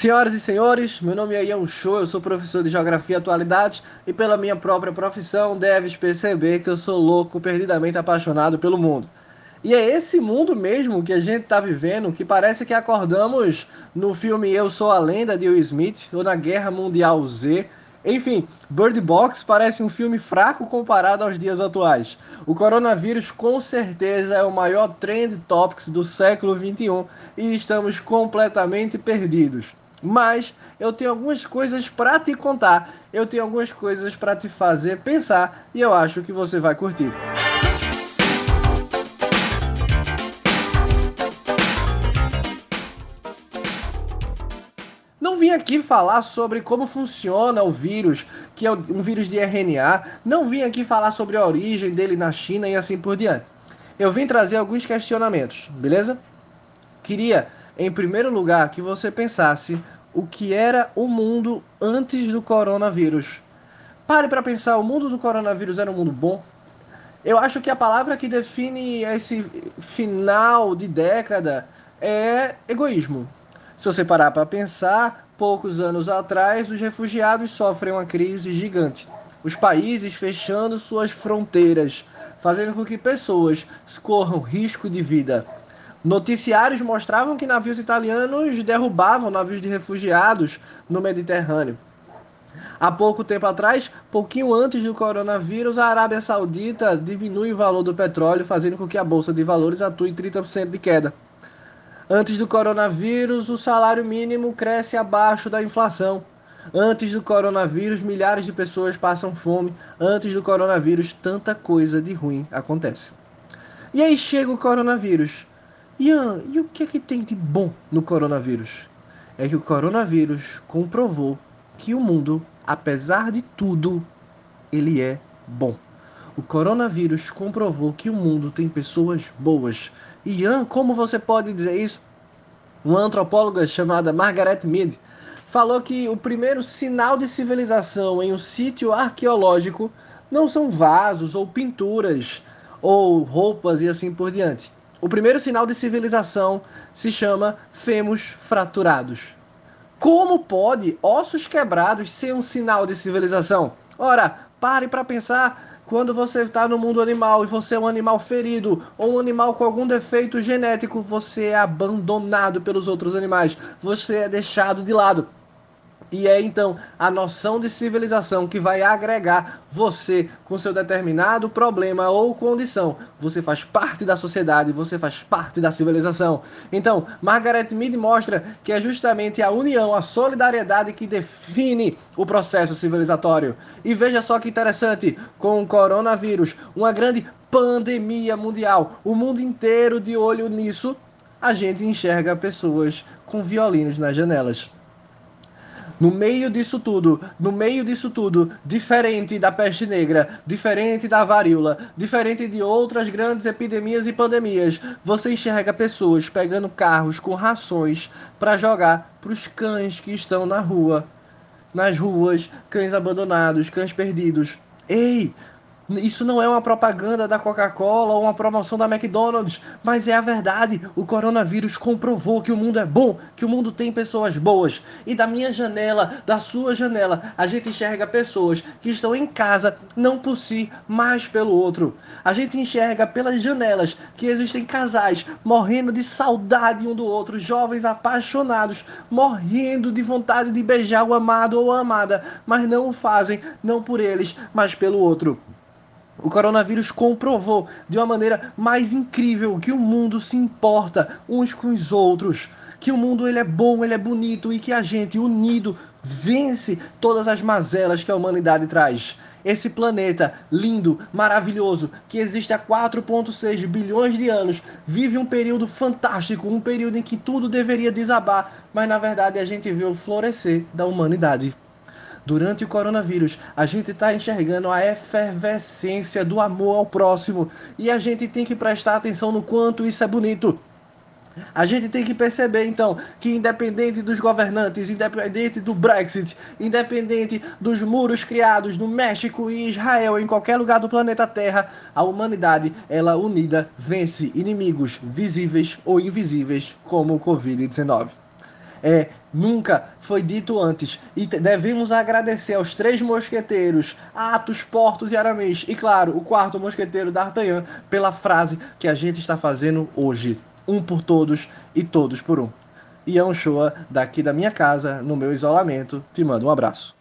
Senhoras e senhores, meu nome é Ian Show, eu sou professor de Geografia e Atualidades e pela minha própria profissão deves perceber que eu sou louco, perdidamente apaixonado pelo mundo. E é esse mundo mesmo que a gente está vivendo que parece que acordamos no filme Eu Sou a Lenda de Will Smith ou na Guerra Mundial Z. Enfim, Bird Box parece um filme fraco comparado aos dias atuais. O coronavírus com certeza é o maior trend topics do século 21 e estamos completamente perdidos. Mas eu tenho algumas coisas para te contar, eu tenho algumas coisas para te fazer pensar e eu acho que você vai curtir. Não vim aqui falar sobre como funciona o vírus, que é um vírus de RNA. Não vim aqui falar sobre a origem dele na China e assim por diante. Eu vim trazer alguns questionamentos, beleza? Queria em primeiro lugar, que você pensasse o que era o mundo antes do coronavírus. Pare para pensar, o mundo do coronavírus era um mundo bom? Eu acho que a palavra que define esse final de década é egoísmo. Se você parar para pensar, poucos anos atrás, os refugiados sofrem uma crise gigante. Os países fechando suas fronteiras, fazendo com que pessoas corram risco de vida. Noticiários mostravam que navios italianos derrubavam navios de refugiados no Mediterrâneo. Há pouco tempo atrás, pouquinho antes do coronavírus, a Arábia Saudita diminui o valor do petróleo, fazendo com que a bolsa de valores atue 30% de queda. Antes do coronavírus, o salário mínimo cresce abaixo da inflação. Antes do coronavírus, milhares de pessoas passam fome. Antes do coronavírus, tanta coisa de ruim acontece. E aí chega o coronavírus. Ian, e o que é que tem de bom no coronavírus? É que o coronavírus comprovou que o mundo, apesar de tudo, ele é bom. O coronavírus comprovou que o mundo tem pessoas boas. Ian, como você pode dizer isso? Uma antropóloga chamada Margaret Mead falou que o primeiro sinal de civilização em um sítio arqueológico não são vasos ou pinturas ou roupas e assim por diante o primeiro sinal de civilização se chama fêmurs fraturados. Como pode ossos quebrados ser um sinal de civilização? Ora, pare para pensar quando você está no mundo animal e você é um animal ferido ou um animal com algum defeito genético, você é abandonado pelos outros animais, você é deixado de lado. E é então a noção de civilização que vai agregar você com seu determinado problema ou condição. Você faz parte da sociedade, você faz parte da civilização. Então, Margaret Mead mostra que é justamente a união, a solidariedade que define o processo civilizatório. E veja só que interessante, com o coronavírus, uma grande pandemia mundial, o mundo inteiro de olho nisso, a gente enxerga pessoas com violinos nas janelas. No meio disso tudo, no meio disso tudo, diferente da peste negra, diferente da varíola, diferente de outras grandes epidemias e pandemias, você enxerga pessoas pegando carros com rações para jogar para os cães que estão na rua, nas ruas, cães abandonados, cães perdidos. Ei, isso não é uma propaganda da Coca-Cola ou uma promoção da McDonald's, mas é a verdade. O coronavírus comprovou que o mundo é bom, que o mundo tem pessoas boas. E da minha janela, da sua janela, a gente enxerga pessoas que estão em casa, não por si, mas pelo outro. A gente enxerga pelas janelas que existem casais morrendo de saudade um do outro, jovens apaixonados, morrendo de vontade de beijar o amado ou a amada, mas não o fazem, não por eles, mas pelo outro. O coronavírus comprovou de uma maneira mais incrível que o mundo se importa uns com os outros, que o mundo ele é bom, ele é bonito e que a gente unido vence todas as mazelas que a humanidade traz. Esse planeta lindo, maravilhoso, que existe há 4.6 bilhões de anos, vive um período fantástico, um período em que tudo deveria desabar, mas na verdade a gente vê o florescer da humanidade durante o coronavírus, a gente está enxergando a efervescência do amor ao próximo e a gente tem que prestar atenção no quanto isso é bonito. A gente tem que perceber então que independente dos governantes, independente do Brexit, independente dos muros criados no México e Israel, em qualquer lugar do planeta Terra, a humanidade, ela unida, vence inimigos visíveis ou invisíveis como o COVID-19. É, nunca foi dito antes. E devemos agradecer aos três mosqueteiros, Atos, Portos e Aramis. E claro, o quarto mosqueteiro D'Artagnan, pela frase que a gente está fazendo hoje. Um por todos e todos por um. Ian Shoa, daqui da minha casa, no meu isolamento, te mando um abraço.